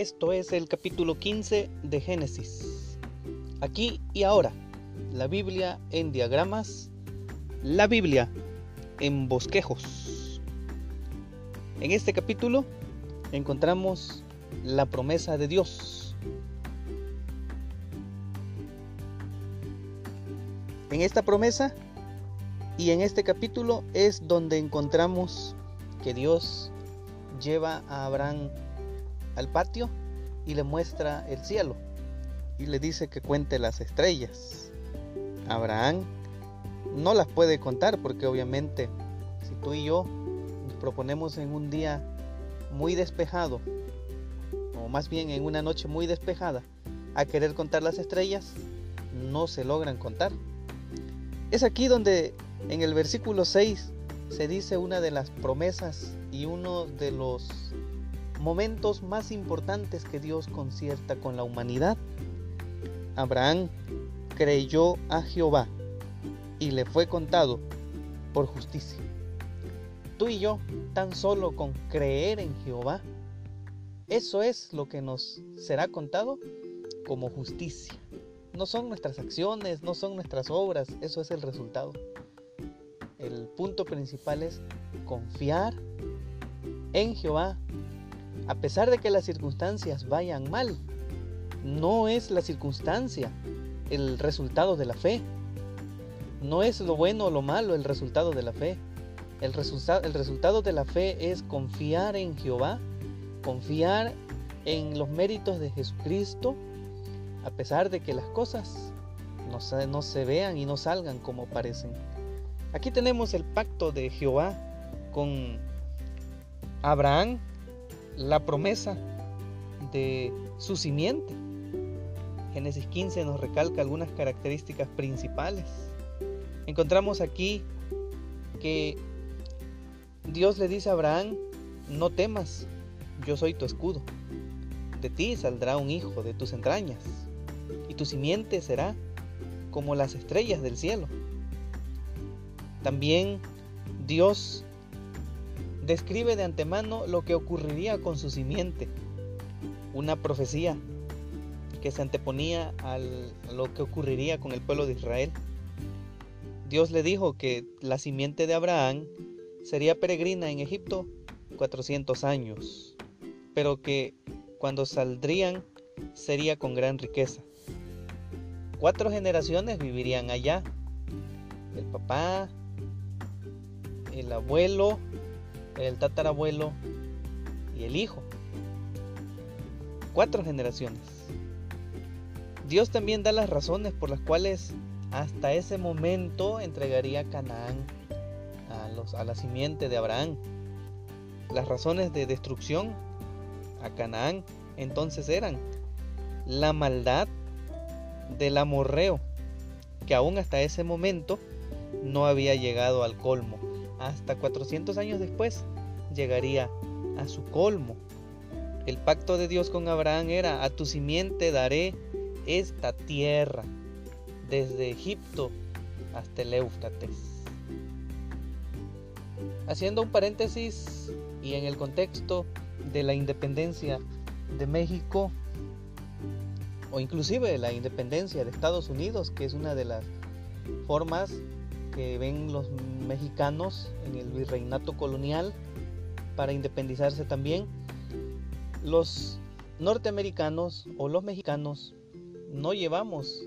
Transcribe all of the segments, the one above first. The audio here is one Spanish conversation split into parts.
Esto es el capítulo 15 de Génesis. Aquí y ahora, la Biblia en diagramas, la Biblia en bosquejos. En este capítulo encontramos la promesa de Dios. En esta promesa y en este capítulo es donde encontramos que Dios lleva a Abraham al patio y le muestra el cielo y le dice que cuente las estrellas. Abraham no las puede contar porque obviamente si tú y yo nos proponemos en un día muy despejado, o más bien en una noche muy despejada, a querer contar las estrellas, no se logran contar. Es aquí donde en el versículo 6 se dice una de las promesas y uno de los momentos más importantes que Dios concierta con la humanidad. Abraham creyó a Jehová y le fue contado por justicia. Tú y yo, tan solo con creer en Jehová, eso es lo que nos será contado como justicia. No son nuestras acciones, no son nuestras obras, eso es el resultado el punto principal es confiar en Jehová. A pesar de que las circunstancias vayan mal, no es la circunstancia el resultado de la fe. No es lo bueno o lo malo el resultado de la fe. El, el resultado de la fe es confiar en Jehová, confiar en los méritos de Jesucristo, a pesar de que las cosas no no se vean y no salgan como parecen. Aquí tenemos el pacto de Jehová con Abraham, la promesa de su simiente. Génesis 15 nos recalca algunas características principales. Encontramos aquí que Dios le dice a Abraham, no temas, yo soy tu escudo. De ti saldrá un hijo de tus entrañas, y tu simiente será como las estrellas del cielo también Dios describe de antemano lo que ocurriría con su simiente, una profecía que se anteponía a lo que ocurriría con el pueblo de Israel. Dios le dijo que la simiente de Abraham sería peregrina en Egipto 400 años, pero que cuando saldrían sería con gran riqueza. Cuatro generaciones vivirían allá. El papá, el abuelo, el tatarabuelo y el hijo. Cuatro generaciones. Dios también da las razones por las cuales hasta ese momento entregaría Canaán a, los, a la simiente de Abraham. Las razones de destrucción a Canaán entonces eran la maldad del amorreo, que aún hasta ese momento no había llegado al colmo hasta 400 años después llegaría a su colmo. El pacto de Dios con Abraham era, a tu simiente daré esta tierra, desde Egipto hasta el Éufrates. Haciendo un paréntesis y en el contexto de la independencia de México, o inclusive la independencia de Estados Unidos, que es una de las formas que ven los mexicanos en el virreinato colonial para independizarse también. Los norteamericanos o los mexicanos no llevamos,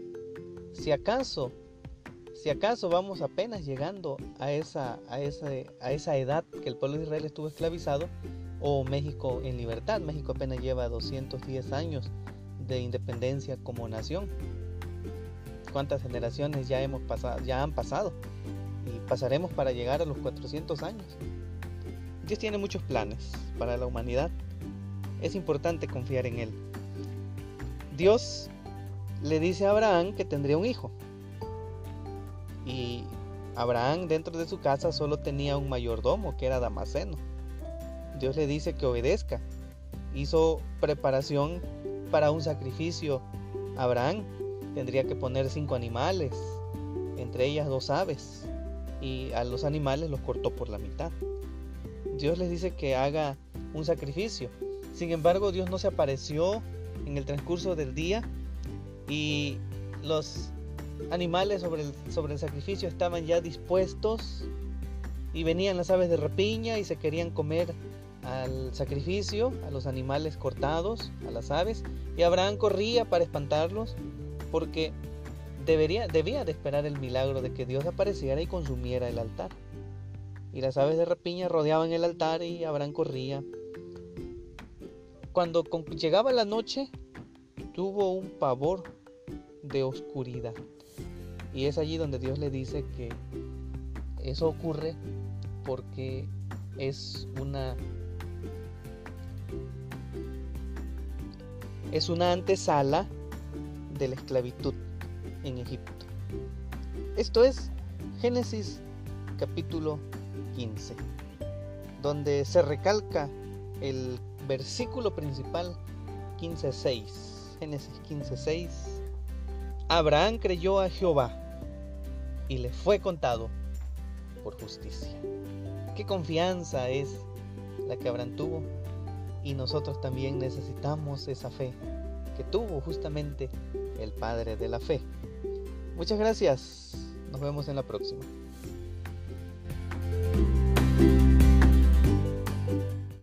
si acaso, si acaso vamos apenas llegando a esa, a a esa edad que el pueblo de Israel estuvo esclavizado, o México en libertad. México apenas lleva 210 años de independencia como nación cuántas generaciones ya hemos pasado, ya han pasado y pasaremos para llegar a los 400 años. Dios tiene muchos planes para la humanidad. Es importante confiar en Él. Dios le dice a Abraham que tendría un hijo. Y Abraham dentro de su casa solo tenía un mayordomo que era Damaseno. Dios le dice que obedezca. Hizo preparación para un sacrificio Abraham tendría que poner cinco animales, entre ellas dos aves, y a los animales los cortó por la mitad. Dios les dice que haga un sacrificio Sin embargo, Dios no se apareció en el transcurso del día y los animales sobre el, sobre el sacrificio estaban ya dispuestos y venían las aves de rapiña y se querían comer al sacrificio, a los animales cortados, a las aves, y Abraham corría para espantarlos porque debería, debía de esperar el milagro de que Dios apareciera y consumiera el altar. Y las aves de rapiña rodeaban el altar y Abraham corría. Cuando llegaba la noche, tuvo un pavor de oscuridad. Y es allí donde Dios le dice que eso ocurre porque es una es una antesala de la esclavitud en Egipto. Esto es Génesis capítulo 15, donde se recalca el versículo principal 15.6. Génesis 15.6. Abraham creyó a Jehová y le fue contado por justicia. Qué confianza es la que Abraham tuvo y nosotros también necesitamos esa fe que tuvo justamente el Padre de la Fe. Muchas gracias. Nos vemos en la próxima.